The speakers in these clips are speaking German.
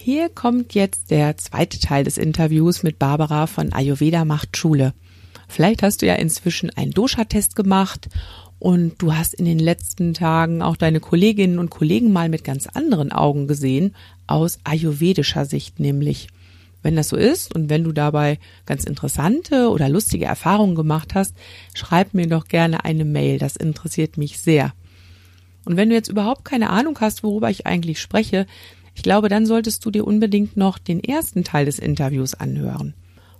Hier kommt jetzt der zweite Teil des Interviews mit Barbara von Ayurveda macht Schule. Vielleicht hast du ja inzwischen einen Dosha-Test gemacht und du hast in den letzten Tagen auch deine Kolleginnen und Kollegen mal mit ganz anderen Augen gesehen, aus ayurvedischer Sicht nämlich. Wenn das so ist und wenn du dabei ganz interessante oder lustige Erfahrungen gemacht hast, schreib mir doch gerne eine Mail, das interessiert mich sehr. Und wenn du jetzt überhaupt keine Ahnung hast, worüber ich eigentlich spreche, ich glaube, dann solltest du dir unbedingt noch den ersten Teil des Interviews anhören.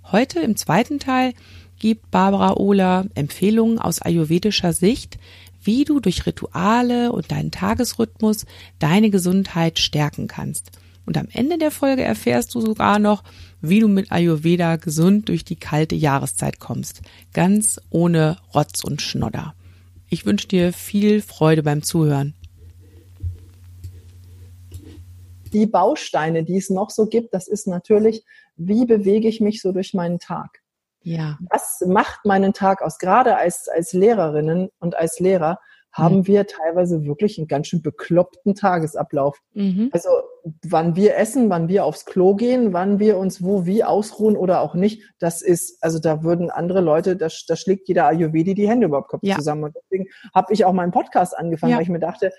Heute im zweiten Teil gibt Barbara Ohler Empfehlungen aus ayurvedischer Sicht, wie du durch Rituale und deinen Tagesrhythmus deine Gesundheit stärken kannst. Und am Ende der Folge erfährst du sogar noch, wie du mit Ayurveda gesund durch die kalte Jahreszeit kommst. Ganz ohne Rotz und Schnodder. Ich wünsche dir viel Freude beim Zuhören. Die Bausteine, die es noch so gibt, das ist natürlich, wie bewege ich mich so durch meinen Tag? Ja. Was macht meinen Tag aus? Gerade als, als Lehrerinnen und als Lehrer haben mhm. wir teilweise wirklich einen ganz schön bekloppten Tagesablauf. Mhm. Also wann wir essen, wann wir aufs Klo gehen, wann wir uns wo wie ausruhen oder auch nicht, das ist, also da würden andere Leute, da, da schlägt jeder Ayurvedi die Hände über den Kopf ja. zusammen. Und deswegen habe ich auch meinen Podcast angefangen, ja. weil ich mir dachte,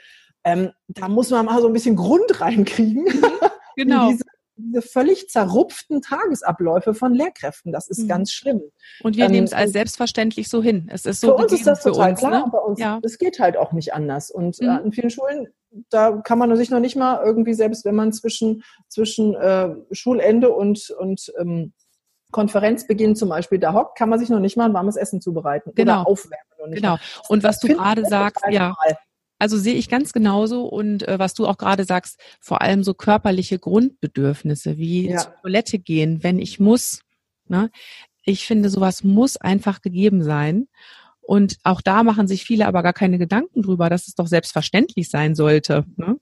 ähm, da muss man mal so ein bisschen Grund reinkriegen. Mhm. Genau. diese diese völlig zerrupften Tagesabläufe von Lehrkräften. Das ist mhm. ganz schlimm. Und wir ähm, nehmen es als selbstverständlich so hin. Es ist so für uns ist das total uns, klar. Ne? Bei uns, ja. es geht halt auch nicht anders. Und äh, mhm. äh, in vielen Schulen, da kann man sich noch nicht mal irgendwie, selbst wenn man zwischen, zwischen äh, Schulende und, und ähm, Konferenzbeginn zum Beispiel da hockt, kann man sich noch nicht mal ein warmes Essen zubereiten genau. oder aufwärmen. genau. Und was du gerade sagst, ja. Mal. Also sehe ich ganz genauso und äh, was du auch gerade sagst, vor allem so körperliche Grundbedürfnisse wie ja. zur Toilette gehen, wenn ich muss. Ne? Ich finde, sowas muss einfach gegeben sein. Und auch da machen sich viele aber gar keine Gedanken drüber, dass es doch selbstverständlich sein sollte. Ne?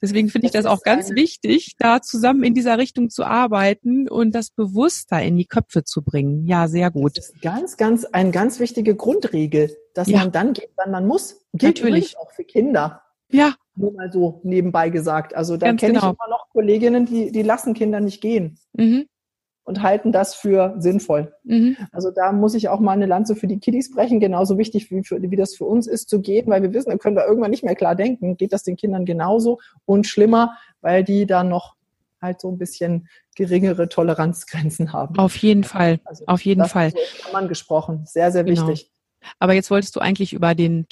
Deswegen finde ich das auch ganz wichtig, da zusammen in dieser Richtung zu arbeiten und das bewusster in die Köpfe zu bringen. Ja, sehr gut. Das ist ganz, ganz, eine ganz wichtige Grundregel, dass ja. man dann geht, wann man muss. Gilt Natürlich. auch für Kinder. Ja. Nur mal so nebenbei gesagt. Also da kenne genau. ich immer noch Kolleginnen, die, die lassen Kinder nicht gehen. Mhm und halten das für sinnvoll. Mhm. Also da muss ich auch mal eine Lanze für die Kiddies brechen, genauso wichtig wie, für, wie das für uns ist zu gehen, weil wir wissen, dann können wir irgendwann nicht mehr klar denken. Geht das den Kindern genauso und schlimmer, weil die da noch halt so ein bisschen geringere Toleranzgrenzen haben. Auf jeden Fall, also auf jeden Fall. So man gesprochen, sehr, sehr genau. wichtig. Aber jetzt wolltest du eigentlich über den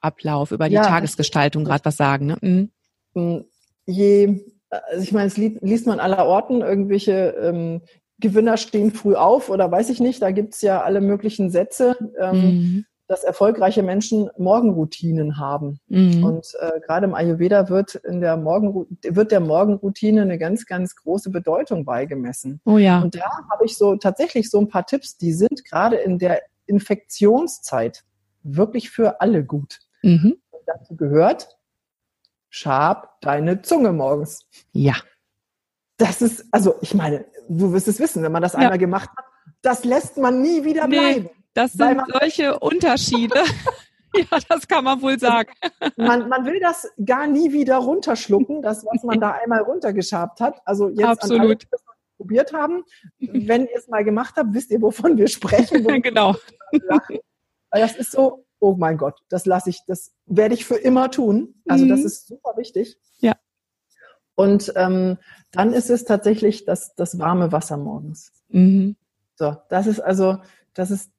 Tagesablauf, über die ja, Tagesgestaltung gerade was sagen. Ne? Mhm. Mm, je also ich meine, es liest man aller Orten, irgendwelche ähm, Gewinner stehen früh auf oder weiß ich nicht, da gibt's ja alle möglichen Sätze, ähm, mhm. dass erfolgreiche Menschen Morgenroutinen haben. Mhm. Und äh, gerade im Ayurveda wird in der Morgen wird der Morgenroutine eine ganz, ganz große Bedeutung beigemessen. Oh ja. Und da habe ich so tatsächlich so ein paar Tipps, die sind gerade in der Infektionszeit wirklich für alle gut. Mhm. Und dazu gehört Schab deine Zunge morgens. Ja. Das ist, also ich meine, du wirst es wissen, wenn man das ja. einmal gemacht hat, das lässt man nie wieder bleiben. Nee, das sind solche Unterschiede. ja, das kann man wohl sagen. Man, man will das gar nie wieder runterschlucken, das, was man da einmal runtergeschabt hat. Also jetzt Absolut. An alle, die das probiert haben. Wenn ihr es mal gemacht habt, wisst ihr, wovon wir sprechen. genau. Das ist so, oh mein Gott, das lasse ich, das werde ich für immer tun. Also mhm. das ist super wichtig. Ja. Und ähm, dann ist es tatsächlich das, das warme Wasser morgens. Mhm. So, das ist also, das ist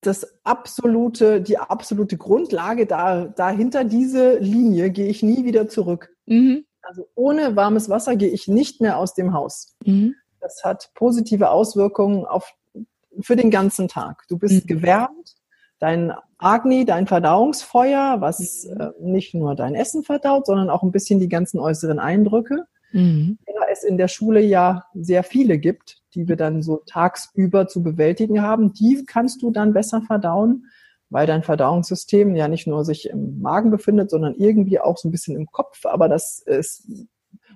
das absolute, die absolute Grundlage. Da, dahinter diese Linie gehe ich nie wieder zurück. Mhm. Also ohne warmes Wasser gehe ich nicht mehr aus dem Haus. Mhm. Das hat positive Auswirkungen auf, für den ganzen Tag. Du bist mhm. gewärmt, dein Agni, dein Verdauungsfeuer, was äh, nicht nur dein Essen verdaut, sondern auch ein bisschen die ganzen äußeren Eindrücke. Mhm. Da es in der Schule ja sehr viele gibt, die wir dann so tagsüber zu bewältigen haben, die kannst du dann besser verdauen, weil dein Verdauungssystem ja nicht nur sich im Magen befindet, sondern irgendwie auch so ein bisschen im Kopf, aber das ist,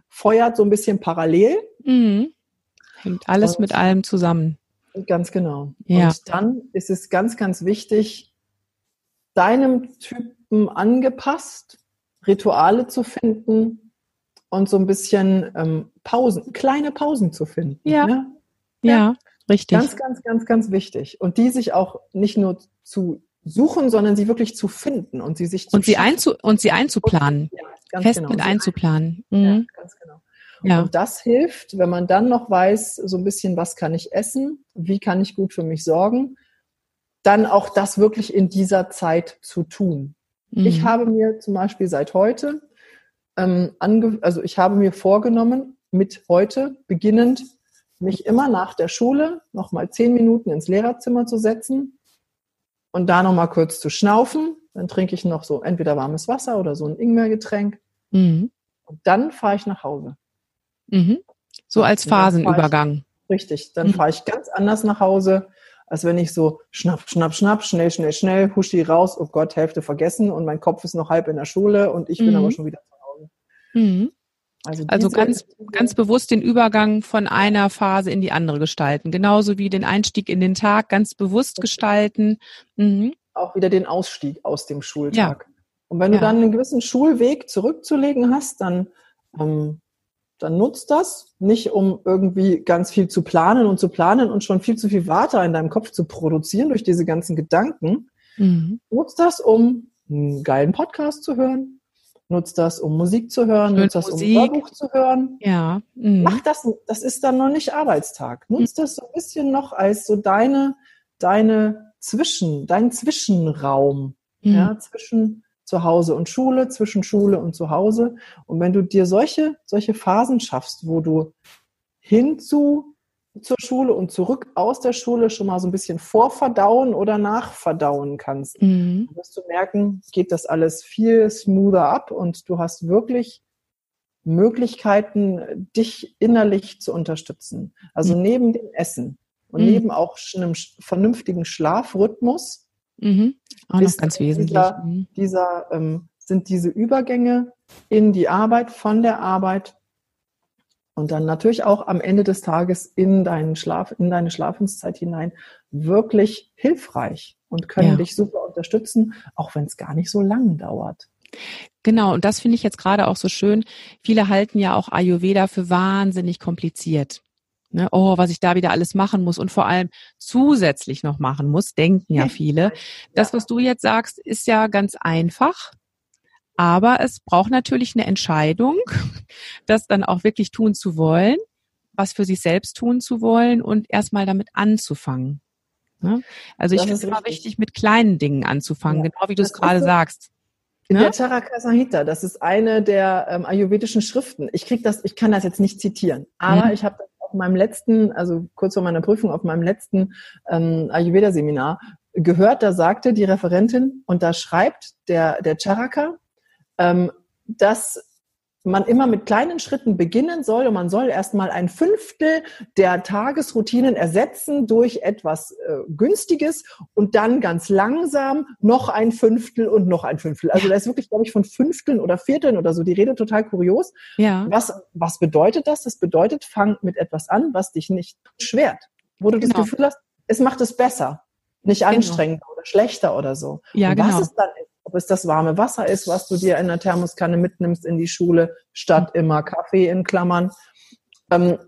feuert so ein bisschen parallel. Mhm. Hängt alles Und mit allem zusammen. Ganz genau. Ja. Und dann ist es ganz, ganz wichtig, deinem Typen angepasst, Rituale zu finden und so ein bisschen ähm, Pausen, kleine Pausen zu finden. Ja. Ne? Ja, ja, richtig. Ganz, ganz, ganz, ganz wichtig. Und die sich auch nicht nur zu suchen, sondern sie wirklich zu finden und sie sich zu und sie einzu und sie einzuplanen. Und, ja, Fest genau. mit einzuplanen. Mhm. Ja, ganz genau. Ja. Und das hilft, wenn man dann noch weiß, so ein bisschen, was kann ich essen, wie kann ich gut für mich sorgen, dann auch das wirklich in dieser Zeit zu tun. Mhm. Ich habe mir zum Beispiel seit heute, ähm, ange also ich habe mir vorgenommen, mit heute beginnend, mich immer nach der Schule noch mal zehn Minuten ins Lehrerzimmer zu setzen und da noch mal kurz zu schnaufen. Dann trinke ich noch so entweder warmes Wasser oder so ein Ingwergetränk. Mhm. Und dann fahre ich nach Hause. Mhm. So als Phasenübergang. richtig, dann mhm. fahre ich ganz anders nach Hause, als wenn ich so schnapp, schnapp, schnapp, schnell, schnell, schnell, huschi raus, oh Gott, Hälfte vergessen und mein Kopf ist noch halb in der Schule und ich bin aber mhm. schon wieder zu Hause. Mhm. Also, also ganz, ganz bewusst den Übergang von einer Phase in die andere gestalten. Genauso wie den Einstieg in den Tag ganz bewusst gestalten. Mhm. Auch wieder den Ausstieg aus dem Schultag. Ja. Und wenn du ja. dann einen gewissen Schulweg zurückzulegen hast, dann ähm, dann nutzt das nicht, um irgendwie ganz viel zu planen und zu planen und schon viel zu viel Warte in deinem Kopf zu produzieren durch diese ganzen Gedanken. Mhm. Nutzt das, um einen geilen Podcast zu hören. Nutzt das, um Musik zu hören. Nutzt das, um ein Hörbuch zu hören. Ja. Mhm. Mach das, das ist dann noch nicht Arbeitstag. Nutzt mhm. das so ein bisschen noch als so deine, deine Zwischen, dein Zwischenraum. Mhm. Ja, zwischen zu Hause und Schule, zwischen Schule und zu Hause. Und wenn du dir solche, solche Phasen schaffst, wo du hinzu zur Schule und zurück aus der Schule schon mal so ein bisschen vorverdauen oder nachverdauen kannst, mhm. wirst du merken, geht das alles viel smoother ab und du hast wirklich Möglichkeiten, dich innerlich zu unterstützen. Also mhm. neben dem Essen und mhm. neben auch einem vernünftigen Schlafrhythmus Mhm. Auch noch ganz wesentlich. Dieser, mhm. dieser ähm, sind diese Übergänge in die Arbeit, von der Arbeit und dann natürlich auch am Ende des Tages in deinen Schlaf, in deine Schlafenszeit hinein wirklich hilfreich und können ja. dich super unterstützen, auch wenn es gar nicht so lang dauert. Genau, und das finde ich jetzt gerade auch so schön. Viele halten ja auch Ayurveda für wahnsinnig kompliziert. Ne? Oh, was ich da wieder alles machen muss und vor allem zusätzlich noch machen muss, denken ja viele. Das, was du jetzt sagst, ist ja ganz einfach. Aber es braucht natürlich eine Entscheidung, das dann auch wirklich tun zu wollen, was für sich selbst tun zu wollen und erstmal damit anzufangen. Ne? Also ich finde es immer wichtig, mit kleinen Dingen anzufangen, ja. genau wie du es gerade sagast. In ne? der Charaka Samhita, das ist eine der ähm, ayurvedischen Schriften. Ich krieg das, ich kann das jetzt nicht zitieren, aber mhm. ich habe das meinem letzten, also kurz vor meiner Prüfung, auf meinem letzten ähm, Ayurveda-Seminar gehört, da sagte die Referentin, und da schreibt der, der Charaka, ähm, dass man immer mit kleinen Schritten beginnen soll und man soll erstmal ein Fünftel der Tagesroutinen ersetzen durch etwas äh, Günstiges und dann ganz langsam noch ein Fünftel und noch ein Fünftel. Also da ist wirklich, glaube ich, von Fünfteln oder Vierteln oder so die Rede total kurios. Ja. Was, was bedeutet das? Das bedeutet, fang mit etwas an, was dich nicht schwert. Wo du genau. das Gefühl hast, es macht es besser, nicht genau. anstrengender oder schlechter oder so. Ja, und genau. was es dann ob es das warme Wasser ist, was du dir in der Thermoskanne mitnimmst in die Schule, statt immer Kaffee in Klammern. Ähm,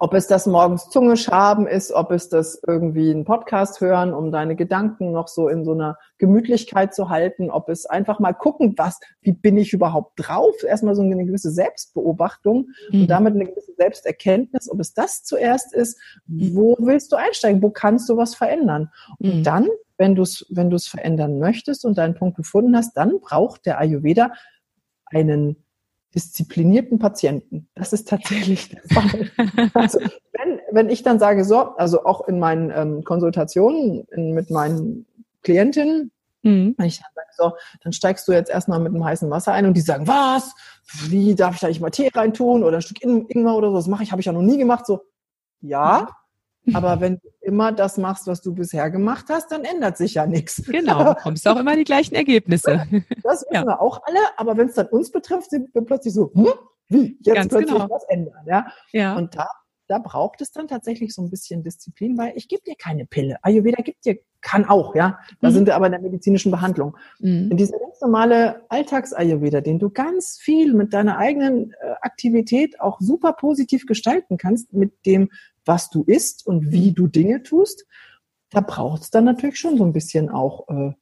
ob es das morgens Zunge schaben ist, ob es das irgendwie einen Podcast hören, um deine Gedanken noch so in so einer Gemütlichkeit zu halten, ob es einfach mal gucken, was, wie bin ich überhaupt drauf? Erstmal so eine gewisse Selbstbeobachtung mhm. und damit eine gewisse Selbsterkenntnis, ob es das zuerst ist, mhm. wo willst du einsteigen, wo kannst du was verändern? Und mhm. dann wenn du es wenn du's verändern möchtest und deinen Punkt gefunden hast, dann braucht der Ayurveda einen disziplinierten Patienten. Das ist tatsächlich der Fall. Also, wenn, wenn ich dann sage, so, also auch in meinen ähm, Konsultationen in, mit meinen Klientinnen, mhm. wenn ich dann sage, so, dann steigst du jetzt erstmal mit einem heißen Wasser ein und die sagen, was? Wie darf ich da nicht mal Tee reintun oder ein Stück Ingwer oder so? Das mache ich, habe ich ja noch nie gemacht. So, ja, aber wenn du immer das machst, was du bisher gemacht hast, dann ändert sich ja nichts. Genau, du kommst auch immer die gleichen Ergebnisse. Das wissen ja. wir auch alle, aber wenn es dann uns betrifft, sind wir plötzlich so, hm, wie, jetzt Ganz plötzlich genau. was ändern. Ja? ja. Und da, da braucht es dann tatsächlich so ein bisschen Disziplin, weil ich gebe dir keine Pille. Ayurveda gibt dir, kann auch, ja. Da mhm. sind wir aber in der medizinischen Behandlung. Mhm. In dieser ganz normale Alltags-Ayurveda, den du ganz viel mit deiner eigenen äh, Aktivität auch super positiv gestalten kannst, mit dem was du isst und wie du Dinge tust, da braucht es dann natürlich schon so ein bisschen auch äh,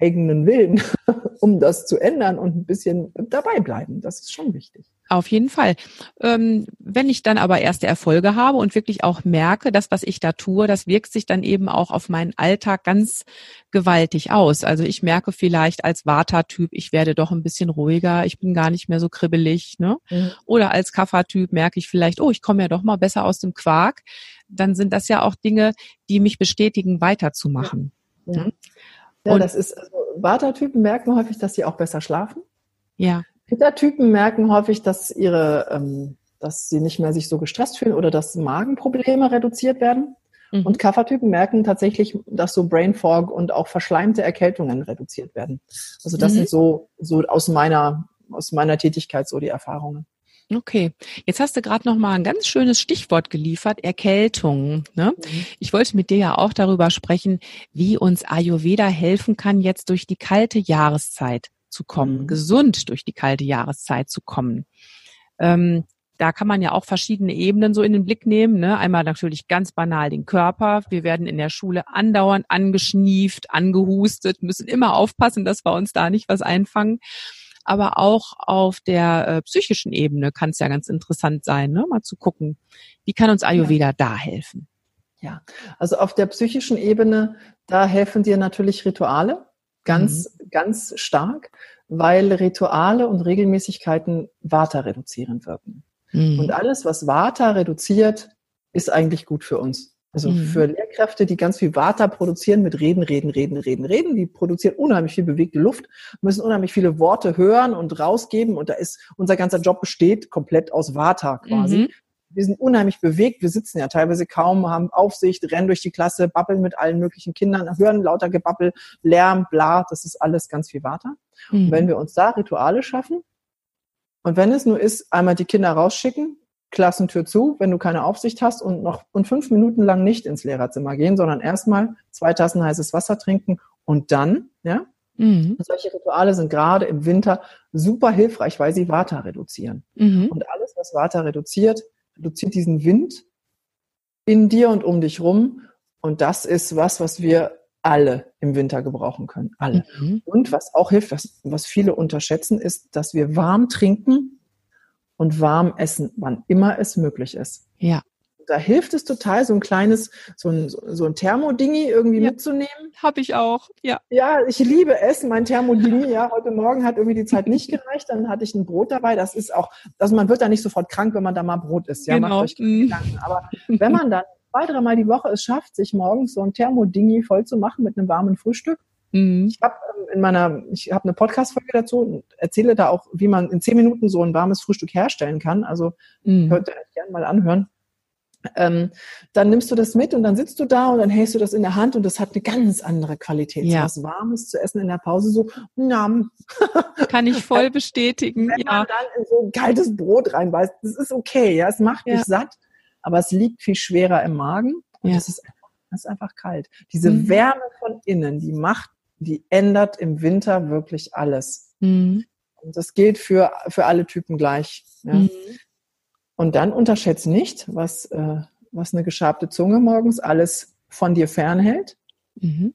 eigenen Willen, um das zu ändern und ein bisschen dabei bleiben. Das ist schon wichtig. Auf jeden Fall. Ähm, wenn ich dann aber erste Erfolge habe und wirklich auch merke, dass was ich da tue, das wirkt sich dann eben auch auf meinen Alltag ganz gewaltig aus. Also ich merke vielleicht als Vata-Typ, ich werde doch ein bisschen ruhiger, ich bin gar nicht mehr so kribbelig. Ne? Mhm. Oder als Kapha-Typ merke ich vielleicht, oh, ich komme ja doch mal besser aus dem Quark. Dann sind das ja auch Dinge, die mich bestätigen, weiterzumachen. Ja, ja. ja das ist, also Vata-Typen merken häufig, dass sie auch besser schlafen. Ja. Pitta-Typen merken häufig, dass ihre, ähm, dass sie nicht mehr sich so gestresst fühlen oder dass Magenprobleme reduziert werden. Mhm. Und Kapha-Typen merken tatsächlich, dass so Brain Fog und auch verschleimte Erkältungen reduziert werden. Also das mhm. sind so, so aus meiner, aus meiner Tätigkeit so die Erfahrungen. Okay, jetzt hast du gerade noch mal ein ganz schönes Stichwort geliefert, Erkältung. Ne? Mhm. Ich wollte mit dir ja auch darüber sprechen, wie uns Ayurveda helfen kann, jetzt durch die kalte Jahreszeit zu kommen, mhm. gesund durch die kalte Jahreszeit zu kommen. Ähm, da kann man ja auch verschiedene Ebenen so in den Blick nehmen. Ne? Einmal natürlich ganz banal den Körper. Wir werden in der Schule andauernd angeschnieft, angehustet, müssen immer aufpassen, dass wir uns da nicht was einfangen. Aber auch auf der äh, psychischen Ebene kann es ja ganz interessant sein, ne? mal zu gucken, wie kann uns Ayurveda ja. da helfen? Ja, also auf der psychischen Ebene, da helfen dir natürlich Rituale ganz, mhm. Ganz stark, weil Rituale und Regelmäßigkeiten Vata reduzieren wirken. Mhm. Und alles, was Vata reduziert, ist eigentlich gut für uns. Also mhm. für Lehrkräfte, die ganz viel Vata produzieren mit Reden, Reden, Reden, Reden, Reden, die produzieren unheimlich viel bewegte Luft, müssen unheimlich viele Worte hören und rausgeben und da ist unser ganzer Job besteht komplett aus Vata quasi. Mhm wir sind unheimlich bewegt. Wir sitzen ja teilweise kaum, haben Aufsicht, rennen durch die Klasse, babbeln mit allen möglichen Kindern, hören lauter Gebabbel, Lärm, bla. Das ist alles ganz viel Water. Mhm. Und wenn wir uns da Rituale schaffen und wenn es nur ist, einmal die Kinder rausschicken, Klassentür zu, wenn du keine Aufsicht hast und noch und fünf Minuten lang nicht ins Lehrerzimmer gehen, sondern erstmal zwei Tassen heißes Wasser trinken und dann, ja, Mhm. Solche Rituale sind gerade im Winter super hilfreich, weil sie Vata reduzieren. Mhm. Und alles, was Vata reduziert, reduziert diesen Wind in dir und um dich rum. Und das ist was, was wir alle im Winter gebrauchen können. Alle. Mhm. Und was auch hilft, was, was viele unterschätzen, ist, dass wir warm trinken und warm essen, wann immer es möglich ist. Ja da hilft es total, so ein kleines, so ein, so ein Thermodingi irgendwie ja, mitzunehmen. Habe ich auch, ja. Ja, ich liebe es, mein Thermodingi. Ja, heute Morgen hat irgendwie die Zeit nicht gereicht, dann hatte ich ein Brot dabei. Das ist auch, also man wird da nicht sofort krank, wenn man da mal Brot isst. Ja, genau. macht euch keine mhm. Gedanken. Aber wenn man dann zwei, dreimal die Woche es schafft, sich morgens so ein Thermodingi voll zu machen mit einem warmen Frühstück, mhm. ich habe ähm, in meiner, ich habe eine Podcast-Folge dazu und erzähle da auch, wie man in zehn Minuten so ein warmes Frühstück herstellen kann. Also mhm. könnt ihr euch gerne mal anhören ähm, dann nimmst du das mit und dann sitzt du da und dann hältst du das in der Hand und das hat eine ganz andere Qualität. Ja. Was Warmes zu essen in der Pause, so, nam. Kann ich voll bestätigen. Wenn ja. man dann in so ein kaltes Brot reinbeißt, das ist okay, ja, es macht dich ja. satt, aber es liegt viel schwerer im Magen und ja. es ist ist einfach kalt. Diese mhm. Wärme von innen, die macht, die ändert im Winter wirklich alles. Mhm. Und das gilt für, für alle Typen gleich. Ja. Mhm. Und dann unterschätze nicht, was, äh, was eine geschabte Zunge morgens alles von dir fernhält. Mhm.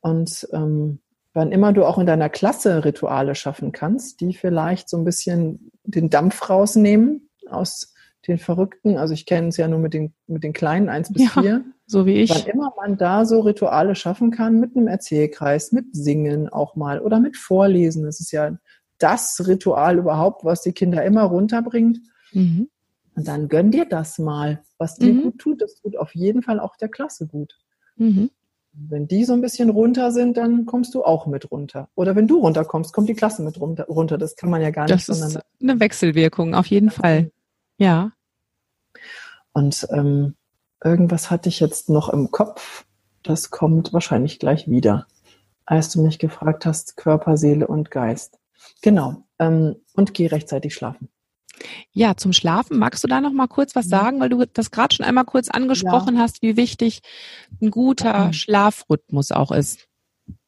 Und ähm, wann immer du auch in deiner Klasse Rituale schaffen kannst, die vielleicht so ein bisschen den Dampf rausnehmen aus den Verrückten. Also ich kenne es ja nur mit den, mit den Kleinen, eins bis ja, vier. So wie ich. Wann immer man da so Rituale schaffen kann, mit einem Erzählkreis, mit Singen auch mal oder mit Vorlesen. Das ist ja das Ritual überhaupt, was die Kinder immer runterbringt. Mhm. Und dann gönn dir das mal, was dir mhm. gut tut. Das tut auf jeden Fall auch der Klasse gut. Mhm. Wenn die so ein bisschen runter sind, dann kommst du auch mit runter. Oder wenn du runterkommst, kommt die Klasse mit runter. Das kann man ja gar nicht. Das ist eine Wechselwirkung, auf jeden Fall. Ja. Und ähm, irgendwas hatte ich jetzt noch im Kopf. Das kommt wahrscheinlich gleich wieder, als du mich gefragt hast, Körper, Seele und Geist. Genau. Ähm, und geh rechtzeitig schlafen. Ja, zum Schlafen. Magst du da noch mal kurz was sagen, weil du das gerade schon einmal kurz angesprochen ja. hast, wie wichtig ein guter Schlafrhythmus auch ist?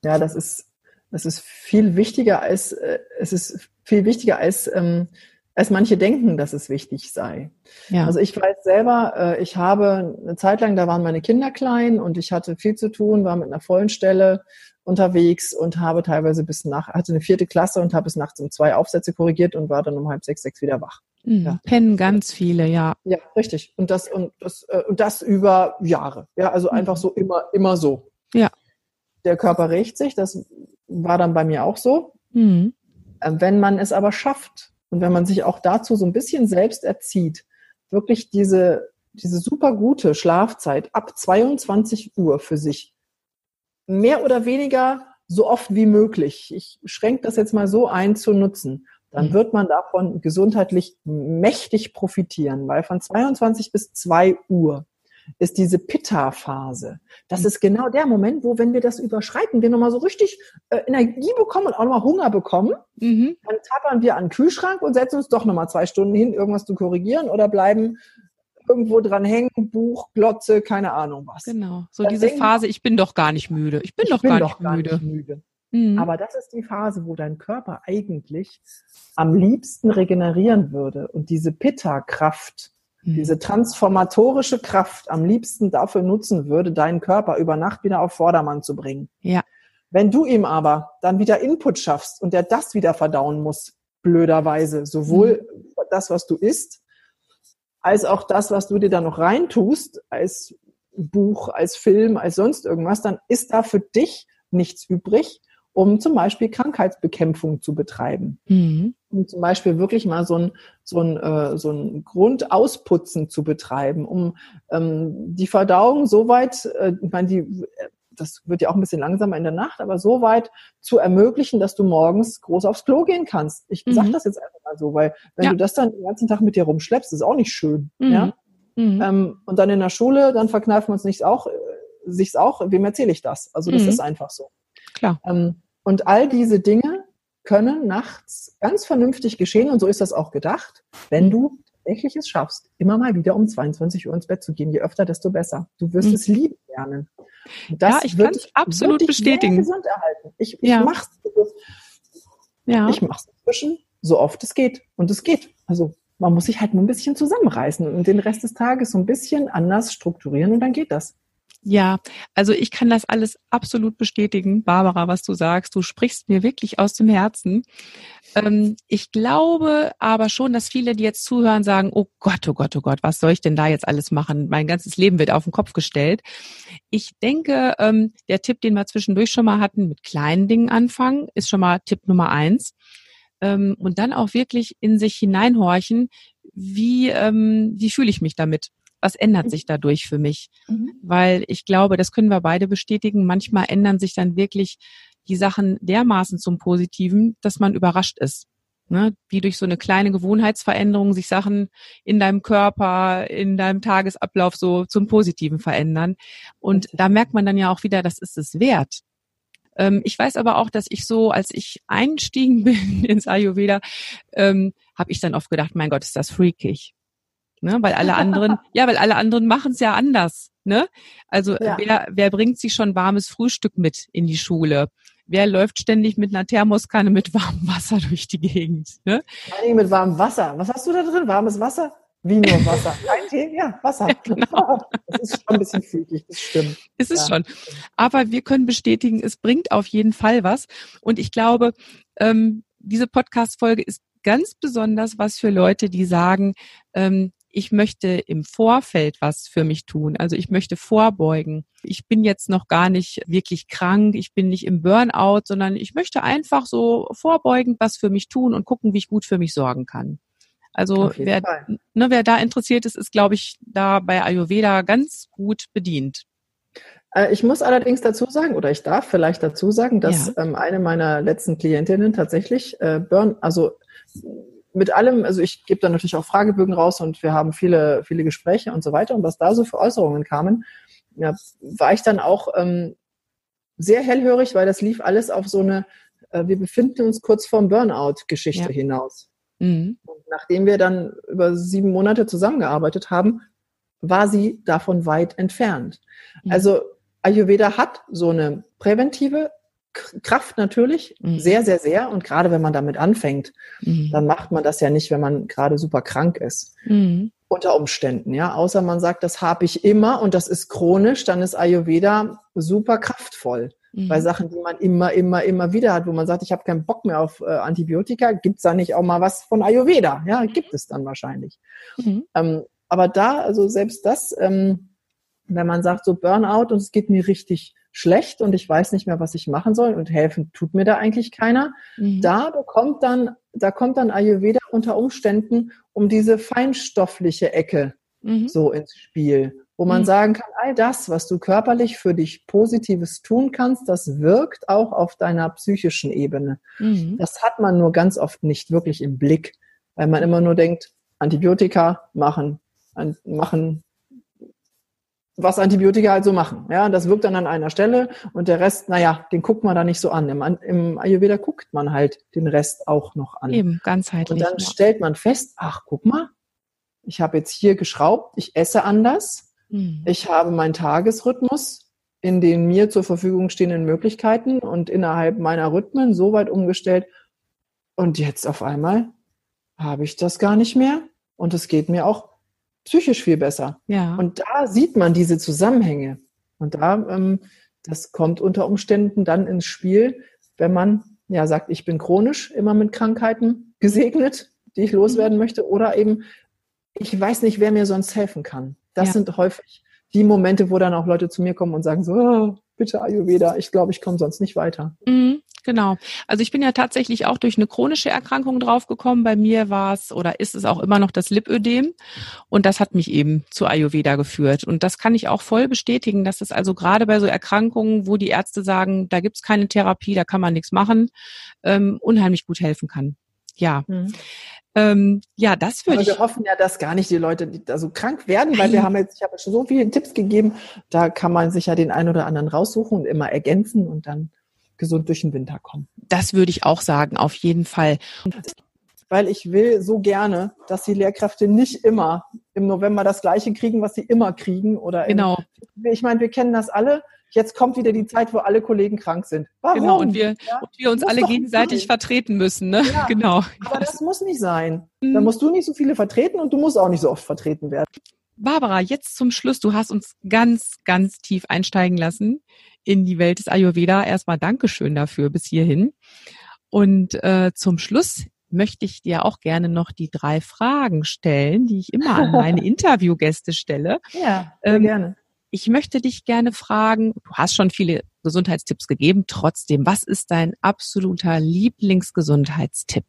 Ja, das ist das ist viel wichtiger als äh, es ist viel wichtiger als ähm, als manche denken, dass es wichtig sei. Ja. Also ich weiß selber, äh, ich habe eine Zeit lang, da waren meine Kinder klein und ich hatte viel zu tun, war mit einer vollen Stelle unterwegs und habe teilweise bis nach, hatte eine vierte Klasse und habe bis nachts um zwei Aufsätze korrigiert und war dann um halb sechs, sechs wieder wach. Mhm. Ja. Pennen ganz viele, ja. Ja, richtig. Und das, und das, äh, und das über Jahre. Ja, also mhm. einfach so immer, immer so. Ja. Der Körper rächt sich, das war dann bei mir auch so. Mhm. Äh, wenn man es aber schafft und wenn man sich auch dazu so ein bisschen selbst erzieht, wirklich diese, diese super gute Schlafzeit ab 22 Uhr für sich mehr oder weniger so oft wie möglich, ich schränke das jetzt mal so ein, zu nutzen, dann mhm. wird man davon gesundheitlich mächtig profitieren, weil von 22 bis 2 Uhr ist diese Pitta-Phase. Das mhm. ist genau der Moment, wo, wenn wir das überschreiten, wir nochmal so richtig äh, Energie bekommen und auch nochmal Hunger bekommen, mhm. dann tappern wir an den Kühlschrank und setzen uns doch nochmal zwei Stunden hin, irgendwas zu korrigieren oder bleiben irgendwo dran hängen, Buch, Glotze, keine Ahnung was. Genau. So das diese Phase, ich bin doch gar nicht müde. Ich bin ich doch bin gar, doch nicht, gar müde. nicht müde. Mhm. Aber das ist die Phase, wo dein Körper eigentlich am liebsten regenerieren würde und diese Pitta-Kraft, mhm. diese transformatorische Kraft am liebsten dafür nutzen würde, deinen Körper über Nacht wieder auf Vordermann zu bringen. Ja. Wenn du ihm aber dann wieder Input schaffst und der das wieder verdauen muss, blöderweise, sowohl mhm. das, was du isst, als auch das, was du dir da noch reintust, als Buch, als Film, als sonst irgendwas, dann ist da für dich nichts übrig, um zum Beispiel Krankheitsbekämpfung zu betreiben. Mhm. Um zum Beispiel wirklich mal so ein, so ein, äh, so ein Grundausputzen zu betreiben, um ähm, die Verdauung soweit, äh, ich meine, die das wird ja auch ein bisschen langsamer in der Nacht, aber so weit zu ermöglichen, dass du morgens groß aufs Klo gehen kannst. Ich mhm. sage das jetzt einfach mal so, weil wenn ja. du das dann den ganzen Tag mit dir rumschleppst, ist auch nicht schön. Mhm. Ja? Mhm. Ähm, und dann in der Schule, dann verkneifen wir uns nicht auch, äh, sich's auch, wem erzähle ich das? Also das mhm. ist einfach so. Klar. Ähm, und all diese Dinge können nachts ganz vernünftig geschehen und so ist das auch gedacht, wenn du tatsächlich es schaffst, immer mal wieder um 22 Uhr ins Bett zu gehen. Je öfter, desto besser. Du wirst mhm. es lieben lernen. ja, ich kann es absolut bestätigen. gesund erhalten. Ich, ich ja. mach's. Ja. Ich mach's inzwischen so oft es geht. Und es geht. Also man muss sich halt nur ein bisschen zusammenreißen und den Rest des Tages so ein bisschen anders strukturieren und dann geht das. Ja, also ich kann das alles absolut bestätigen, Barbara, was du sagst. Du sprichst mir wirklich aus dem Herzen. Ähm, ich glaube aber schon, dass viele, die jetzt zuhören, sagen, oh Gott, oh Gott, oh Gott, was soll ich denn da jetzt alles machen? Mein ganzes Leben wird auf den Kopf gestellt. Ich denke, ähm, der Tipp, den wir zwischendurch schon mal hatten, mit kleinen Dingen anfangen, ist schon mal Tipp Nummer eins. Ähm, und dann auch wirklich in sich hineinhorchen, wie, ähm, wie fühle ich mich damit? Was ändert mhm. sich dadurch für mich? Mhm. Weil ich glaube, das können wir beide bestätigen. Manchmal ändern sich dann wirklich die Sachen dermaßen zum Positiven, dass man überrascht ist. Ne? Wie durch so eine kleine Gewohnheitsveränderung sich Sachen in deinem Körper, in deinem Tagesablauf so zum Positiven verändern. Und da merkt man dann ja auch wieder, das ist es wert. Ähm, ich weiß aber auch, dass ich so, als ich einstiegen bin ins Ayurveda, ähm, habe ich dann oft gedacht, mein Gott, ist das freakig ne? Weil alle anderen, ja, weil alle anderen machen es ja anders, ne? Also ja. wer, wer bringt sich schon warmes Frühstück mit in die Schule? Wer läuft ständig mit einer Thermoskanne mit warmem Wasser durch die Gegend? Ne? Allem mit warmem Wasser. Was hast du da drin? Warmes Wasser? Wie nur Wasser? Kein Tee? Ja, Wasser. Ja, genau. Das ist schon ein bisschen fügig, das stimmt. Ist es ja. schon. Aber wir können bestätigen, es bringt auf jeden Fall was. Und ich glaube, ähm, diese Podcast-Folge ist ganz besonders was für Leute, die sagen, ähm, ich möchte im Vorfeld was für mich tun. Also ich möchte vorbeugen. Ich bin jetzt noch gar nicht wirklich krank, ich bin nicht im Burnout, sondern ich möchte einfach so vorbeugend was für mich tun und gucken, wie ich gut für mich sorgen kann. Also wer, ne, wer da interessiert ist, ist, glaube ich, da bei Ayurveda ganz gut bedient. Äh, ich muss allerdings dazu sagen, oder ich darf vielleicht dazu sagen, dass ja. ähm, eine meiner letzten Klientinnen tatsächlich äh, Burn, also mit allem, also ich gebe dann natürlich auch Fragebögen raus und wir haben viele, viele Gespräche und so weiter. Und was da so für Äußerungen kamen, ja, war ich dann auch ähm, sehr hellhörig, weil das lief alles auf so eine, äh, wir befinden uns kurz vorm Burnout-Geschichte ja. hinaus. Mhm. Und nachdem wir dann über sieben Monate zusammengearbeitet haben, war sie davon weit entfernt. Mhm. Also Ayurveda hat so eine präventive Kraft natürlich, mhm. sehr, sehr, sehr. Und gerade wenn man damit anfängt, mhm. dann macht man das ja nicht, wenn man gerade super krank ist. Mhm. Unter Umständen, ja. Außer man sagt, das habe ich immer und das ist chronisch, dann ist Ayurveda super kraftvoll. Bei mhm. Sachen, die man immer, immer, immer wieder hat, wo man sagt, ich habe keinen Bock mehr auf äh, Antibiotika, gibt's da nicht auch mal was von Ayurveda? Ja, gibt es dann wahrscheinlich. Mhm. Ähm, aber da, also selbst das, ähm, wenn man sagt, so Burnout und es geht mir richtig schlecht und ich weiß nicht mehr, was ich machen soll und helfen tut mir da eigentlich keiner. Mhm. Da bekommt dann, da kommt dann Ayurveda unter Umständen um diese feinstoffliche Ecke mhm. so ins Spiel, wo man mhm. sagen kann, all das, was du körperlich für dich Positives tun kannst, das wirkt auch auf deiner psychischen Ebene. Mhm. Das hat man nur ganz oft nicht wirklich im Blick, weil man immer nur denkt, Antibiotika machen, machen was Antibiotika halt so machen. Ja, das wirkt dann an einer Stelle und der Rest, naja, den guckt man da nicht so an. Im, Im, Ayurveda guckt man halt den Rest auch noch an. Eben, ganzheitlich. Und dann ja. stellt man fest, ach, guck mal, ich habe jetzt hier geschraubt, ich esse anders, hm. ich habe meinen Tagesrhythmus in den mir zur Verfügung stehenden Möglichkeiten und innerhalb meiner Rhythmen so weit umgestellt. Und jetzt auf einmal habe ich das gar nicht mehr und es geht mir auch psychisch viel besser. Ja. Und da sieht man diese Zusammenhänge. Und da, ähm, das kommt unter Umständen dann ins Spiel, wenn man ja sagt, ich bin chronisch immer mit Krankheiten gesegnet, die ich loswerden mhm. möchte, oder eben, ich weiß nicht, wer mir sonst helfen kann. Das ja. sind häufig die Momente, wo dann auch Leute zu mir kommen und sagen so, oh, bitte Ayurveda, ich glaube, ich komme sonst nicht weiter. Mhm. Genau. Also ich bin ja tatsächlich auch durch eine chronische Erkrankung draufgekommen. Bei mir war es oder ist es auch immer noch das Lipödem. Und das hat mich eben zu Ayurveda geführt. Und das kann ich auch voll bestätigen, dass es also gerade bei so Erkrankungen, wo die Ärzte sagen, da gibt's keine Therapie, da kann man nichts machen, ähm, unheimlich gut helfen kann. Ja. Mhm. Ähm, ja, das würde ich. Wir hoffen ja, dass gar nicht die Leute die da so krank werden, weil wir haben jetzt, ich habe schon so viele Tipps gegeben, da kann man sich ja den einen oder anderen raussuchen und immer ergänzen und dann gesund durch den Winter kommen. Das würde ich auch sagen, auf jeden Fall. Weil ich will so gerne, dass die Lehrkräfte nicht immer im November das Gleiche kriegen, was sie immer kriegen. Oder genau. Im, ich meine, wir kennen das alle. Jetzt kommt wieder die Zeit, wo alle Kollegen krank sind. Warum? Genau, und wir, ja? und wir uns alle gegenseitig sein. vertreten müssen. Ne? Ja, genau. Aber das muss nicht sein. Mhm. Da musst du nicht so viele vertreten und du musst auch nicht so oft vertreten werden. Barbara, jetzt zum Schluss. Du hast uns ganz, ganz tief einsteigen lassen in die Welt des Ayurveda. Erstmal Dankeschön dafür bis hierhin. Und äh, zum Schluss möchte ich dir auch gerne noch die drei Fragen stellen, die ich immer an meine Interviewgäste stelle. Ja, sehr ähm, gerne. Ich möchte dich gerne fragen, du hast schon viele Gesundheitstipps gegeben, trotzdem, was ist dein absoluter Lieblingsgesundheitstipp?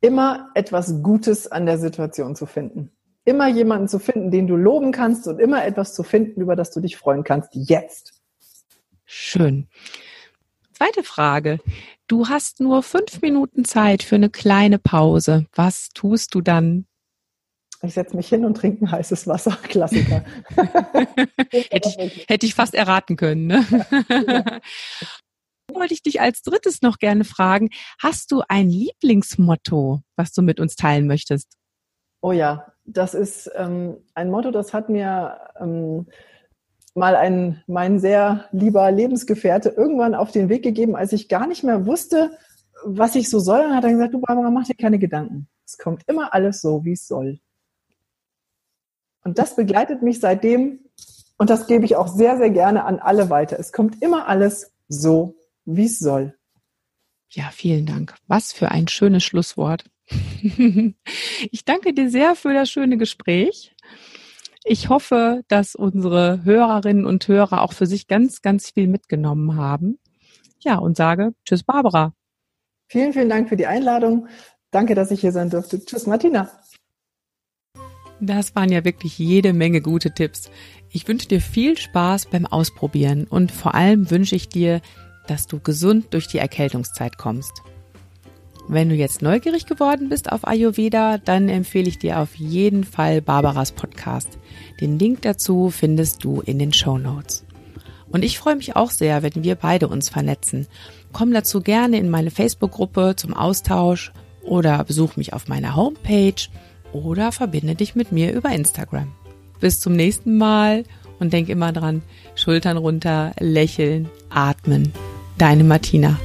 Immer etwas Gutes an der Situation zu finden immer jemanden zu finden, den du loben kannst und immer etwas zu finden, über das du dich freuen kannst. Jetzt. Schön. Zweite Frage. Du hast nur fünf Minuten Zeit für eine kleine Pause. Was tust du dann? Ich setze mich hin und trinke ein heißes Wasser. Klassiker. hätte, ich, hätte ich fast erraten können. Ne? Ja. wollte ich dich als drittes noch gerne fragen. Hast du ein Lieblingsmotto, was du mit uns teilen möchtest? Oh ja, das ist ähm, ein Motto, das hat mir ähm, mal ein, mein sehr lieber Lebensgefährte irgendwann auf den Weg gegeben, als ich gar nicht mehr wusste, was ich so soll. Und hat er gesagt, du Barbara, mach dir keine Gedanken. Es kommt immer alles so, wie es soll. Und das begleitet mich seitdem und das gebe ich auch sehr, sehr gerne an alle weiter. Es kommt immer alles so, wie es soll. Ja, vielen Dank. Was für ein schönes Schlusswort. Ich danke dir sehr für das schöne Gespräch. Ich hoffe, dass unsere Hörerinnen und Hörer auch für sich ganz, ganz viel mitgenommen haben. Ja, und sage Tschüss, Barbara. Vielen, vielen Dank für die Einladung. Danke, dass ich hier sein durfte. Tschüss, Martina. Das waren ja wirklich jede Menge gute Tipps. Ich wünsche dir viel Spaß beim Ausprobieren und vor allem wünsche ich dir, dass du gesund durch die Erkältungszeit kommst. Wenn du jetzt neugierig geworden bist auf Ayurveda, dann empfehle ich dir auf jeden Fall Barbaras Podcast. Den Link dazu findest du in den Show Notes. Und ich freue mich auch sehr, wenn wir beide uns vernetzen. Komm dazu gerne in meine Facebook-Gruppe zum Austausch oder besuch mich auf meiner Homepage oder verbinde dich mit mir über Instagram. Bis zum nächsten Mal und denk immer dran, Schultern runter, lächeln, atmen. Deine Martina.